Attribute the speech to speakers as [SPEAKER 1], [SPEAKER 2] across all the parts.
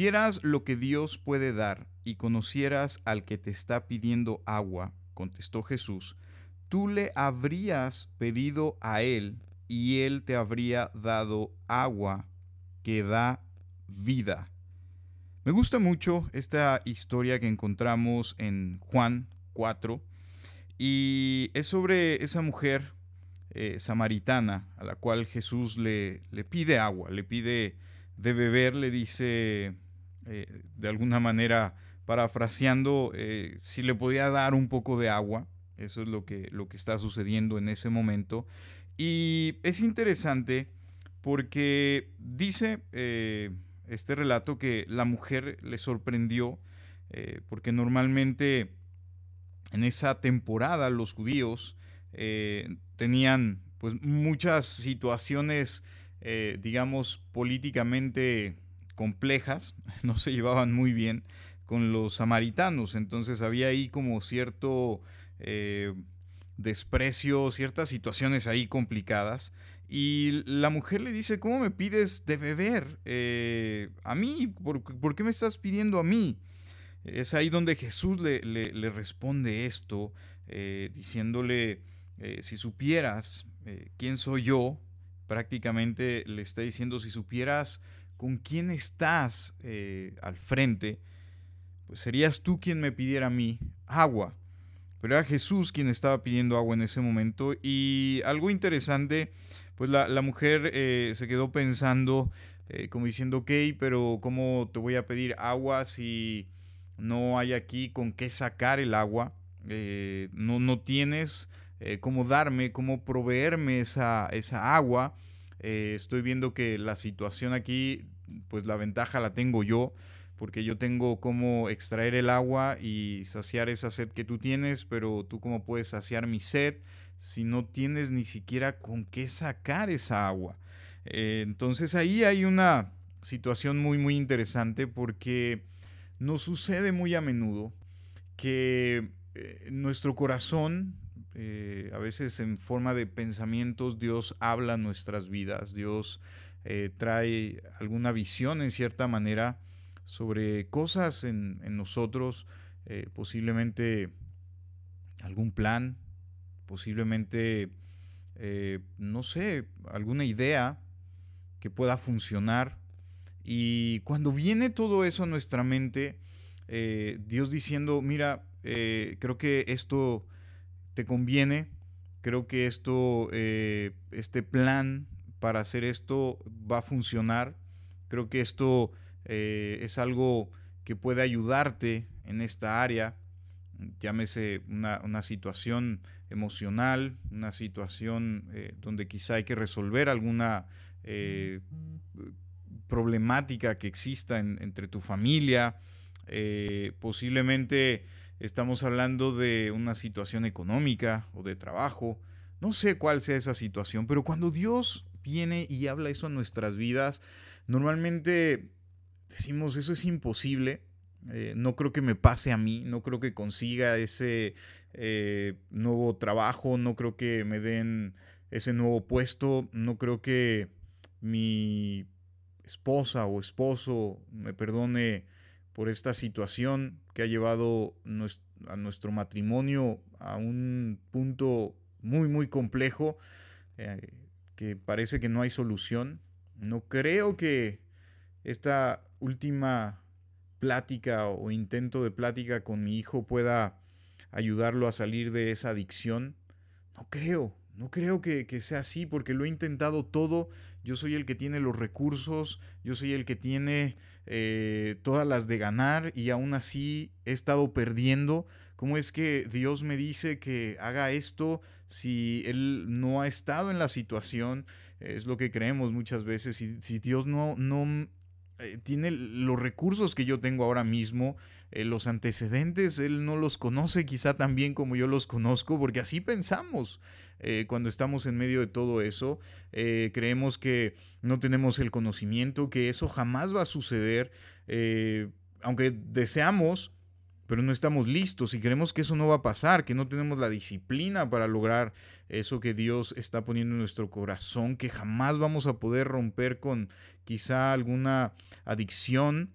[SPEAKER 1] supieras lo que Dios puede dar y conocieras al que te está pidiendo agua, contestó Jesús, tú le habrías pedido a él y él te habría dado agua que da vida. Me gusta mucho esta historia que encontramos en Juan 4 y es sobre esa mujer eh, samaritana a la cual Jesús le, le, pide agua, le pide de beber, le dice eh, de alguna manera parafraseando eh, si le podía dar un poco de agua. Eso es lo que, lo que está sucediendo en ese momento. Y es interesante porque dice este relato que la mujer le sorprendió, eh, porque normalmente en esa temporada los judíos eh, tenían pues muchas situaciones, eh, digamos, políticamente complejas, no se llevaban muy bien con los samaritanos, entonces había ahí como cierto desprecio, ciertas situaciones ahí complicadas. Y la mujer le dice, ¿cómo me pides de beber? Eh, a mí, ¿Por, qué me estás pidiendo a mí? Es ahí donde Jesús le, responde esto, eh, diciéndole, eh, si supieras quién soy yo, prácticamente le está diciendo, si supieras con quién estás al frente, pues serías tú quien me pidiera a mí agua. Pero era Jesús quien estaba pidiendo agua en ese momento. Y algo interesante pues la, mujer eh, se quedó pensando, eh, como diciendo, ok, pero ¿cómo te voy a pedir agua si no hay aquí con qué sacar el agua? Eh, no, no tienes cómo darme, cómo proveerme esa, esa agua. Estoy viendo que la situación aquí, pues la ventaja la tengo yo porque yo tengo cómo extraer el agua y saciar esa sed que tú tienes, pero tú cómo puedes saciar mi sed si no tienes ni siquiera con qué sacar esa agua. Eh, entonces ahí hay una situación muy muy interesante porque nos sucede muy a menudo que eh, nuestro corazón, eh, a veces en forma de pensamientos, Dios habla nuestras vidas, Dios trae alguna visión en cierta manera sobre cosas en, en nosotros, posiblemente algún plan, posiblemente, eh, no sé, alguna idea que pueda funcionar. Y cuando viene todo eso a nuestra mente, eh, Dios diciendo, mira, eh, creo que esto te conviene, creo que esto, este plan para hacer esto va a funcionar, creo que esto es algo que puede ayudarte en esta área, llámese una, una situación emocional, una situación eh, donde quizá hay que resolver alguna eh, problemática que exista entre tu familia. Eh, posiblemente estamos hablando de una situación económica o de trabajo. No sé cuál sea esa situación, pero cuando Dios viene y habla eso en nuestras vidas, normalmente decimos eso es imposible. no creo que me pase a mí, no creo que consiga ese, eh, nuevo trabajo, no creo que me den ese nuevo puesto, no creo que mi esposa o esposo me perdone por esta situación que ha llevado a nuestro matrimonio a un punto muy muy complejo eh, que parece que no hay solución. No creo que esta última plática o intento de plática con mi hijo pueda ayudarlo a salir de esa adicción? No creo, no creo que, sea así porque lo he intentado todo. Yo soy el que tiene los recursos, yo soy el que tiene eh, todas las de ganar y aún así he estado perdiendo. ¿Cómo es que Dios me dice que haga esto si Él no ha estado en la situación? Es lo que creemos muchas veces. Si, si Dios no, no eh, tiene los recursos que yo tengo ahora mismo, eh, los antecedentes, él no los conoce quizá tan bien como yo los conozco, porque así pensamos eh, cuando estamos en medio de todo eso. creemos que no tenemos el conocimiento, que eso jamás va a suceder, aunque deseamos pero no estamos listos y creemos que eso no va a pasar, que no tenemos la disciplina para lograr eso que Dios está poniendo en nuestro corazón, que jamás vamos a poder romper con quizá alguna adicción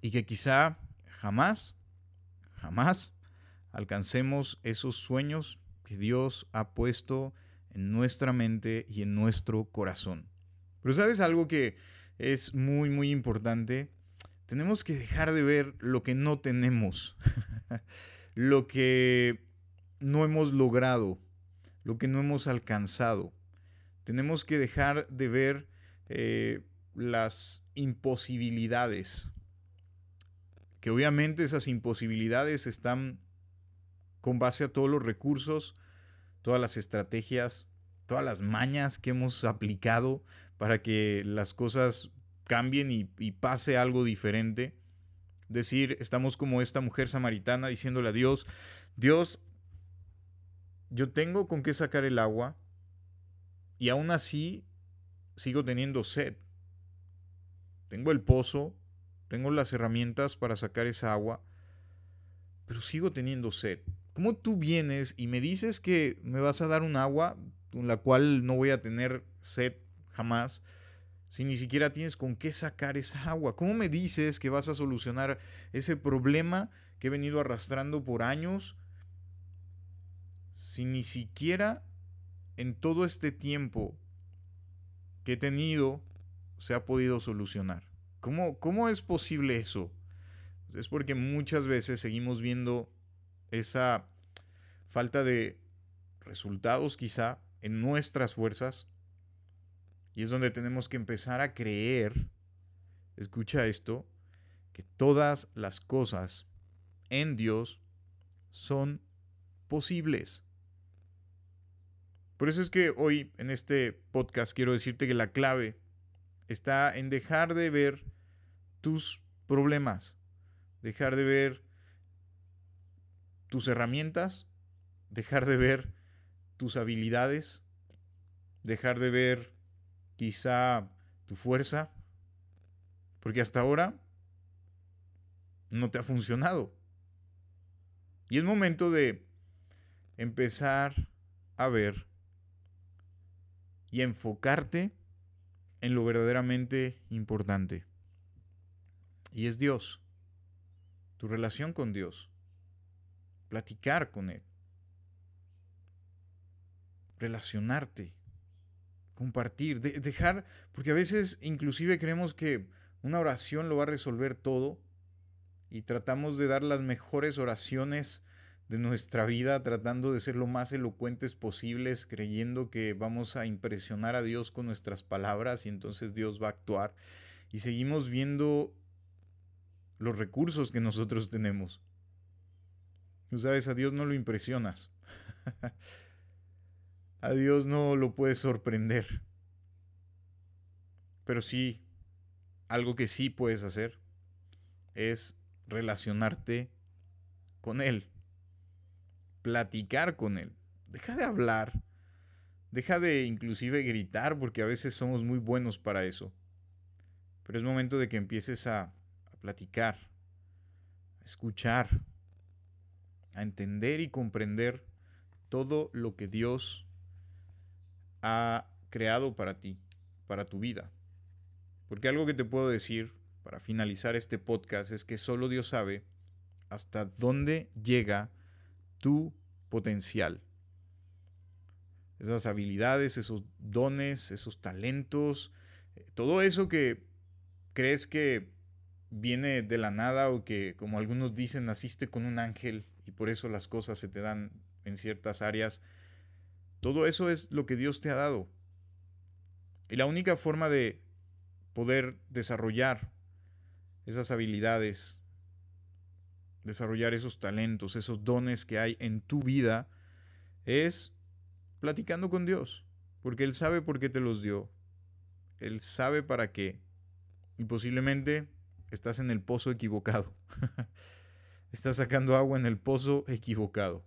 [SPEAKER 1] y que quizá jamás, jamás alcancemos esos sueños que Dios ha puesto en nuestra mente y en nuestro corazón. Pero sabes algo que es muy, muy importante. Tenemos que dejar de ver lo que no tenemos, lo que no hemos logrado, lo que no hemos alcanzado. Tenemos que dejar de ver eh, las imposibilidades, que obviamente esas imposibilidades están con base a todos los recursos, todas las estrategias, todas las mañas que hemos aplicado para que las cosas cambien y, pase algo diferente. Decir, estamos como esta mujer samaritana diciéndole a Dios, Dios, yo tengo con qué sacar el agua y aún así sigo teniendo sed. Tengo el pozo, tengo las herramientas para sacar esa agua, pero sigo teniendo sed. ¿Cómo tú vienes y me dices que me vas a dar un agua con la cual no voy a tener sed jamás? Si ni siquiera tienes con qué sacar esa agua? ¿Cómo me dices que vas a solucionar ese problema que he venido arrastrando por años si ni siquiera en todo este tiempo que he tenido se ha podido solucionar? ¿Cómo, cómo es posible eso? Es porque muchas veces seguimos viendo esa falta de resultados quizá en nuestras fuerzas y es donde tenemos que empezar a creer, escucha esto, que todas las cosas en Dios son posibles. Por eso es que hoy en este podcast quiero decirte que la clave está en dejar de ver tus problemas, dejar de ver tus herramientas, dejar de ver tus habilidades, dejar de ver quizá tu fuerza, porque hasta ahora no te ha funcionado. Y es momento de empezar a ver y enfocarte en lo verdaderamente importante. Y es Dios, tu relación con Dios, platicar con Él, relacionarte compartir, dejar, porque a veces inclusive creemos que una oración lo va a resolver todo y tratamos de dar las mejores oraciones de nuestra vida, tratando de ser lo más elocuentes posibles, creyendo que vamos a impresionar a Dios con nuestras palabras y entonces Dios va a actuar. Y seguimos viendo los recursos que nosotros tenemos. Tú sabes, a Dios no lo impresionas. a Dios no lo puedes sorprender. Pero sí, algo que sí puedes hacer es relacionarte con Él, platicar con Él. Deja de hablar, deja de inclusive gritar, porque a veces somos muy buenos para eso. Pero es momento de que empieces a, a platicar, a escuchar, a entender y comprender todo lo que Dios ha creado para ti, para tu vida. Porque algo que te puedo decir para finalizar este podcast es que solo Dios sabe hasta dónde llega tu potencial. Esas habilidades, esos dones, esos talentos, eh, todo eso que crees que viene de la nada o que, como algunos dicen, naciste con un ángel y por eso las cosas se te dan en ciertas áreas. Todo eso es lo que Dios te ha dado. Y la única forma de poder desarrollar esas habilidades, desarrollar esos talentos, esos dones que hay en tu vida, es platicando con Dios. Porque Él sabe por qué te los dio. Él sabe para qué. Y posiblemente estás en el pozo equivocado. estás sacando agua en el pozo equivocado.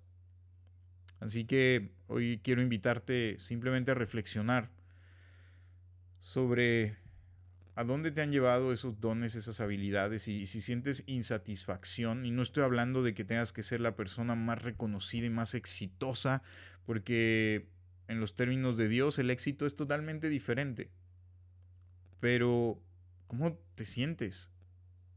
[SPEAKER 1] Así que hoy quiero invitarte simplemente a reflexionar sobre a dónde te han llevado esos dones, esas habilidades y si sientes insatisfacción. Y no estoy hablando de que tengas que ser la persona más reconocida y más exitosa, porque en los términos de Dios el éxito es totalmente diferente. Pero, ¿cómo te sientes?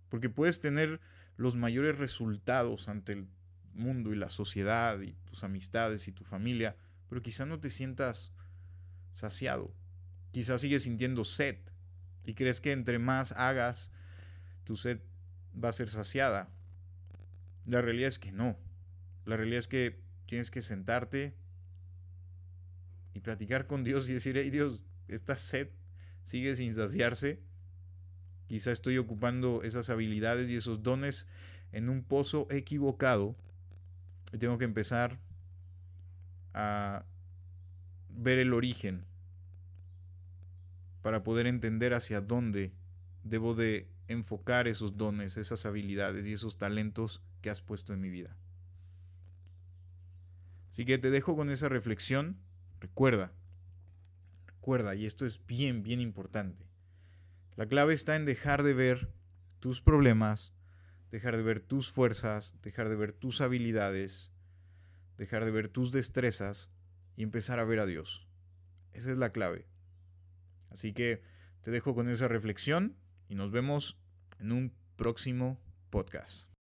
[SPEAKER 1] Porque puedes tener los mayores resultados ante el mundo y la sociedad y tus amistades y tu familia, pero quizá no te sientas saciado. Quizás sigues sintiendo sed y crees que entre más hagas, tu sed va a ser saciada. La realidad es que no. La realidad es que tienes que sentarte y platicar con Dios y decir, hey Dios, esta sed sigue sin saciarse. Quizá estoy ocupando esas habilidades y esos dones en un pozo equivocado y tengo que empezar a ver el origen para poder entender hacia dónde debo de enfocar esos dones, esas habilidades y esos talentos que has puesto en mi vida. Así que te dejo con esa reflexión. Recuerda, recuerda, y esto es bien, bien importante. La clave está en dejar de ver tus problemas, dejar de ver tus fuerzas, dejar de ver tus habilidades, dejar de ver tus destrezas y empezar a ver a Dios. Esa es la clave. Así que te dejo con esa reflexión y nos vemos en un próximo podcast.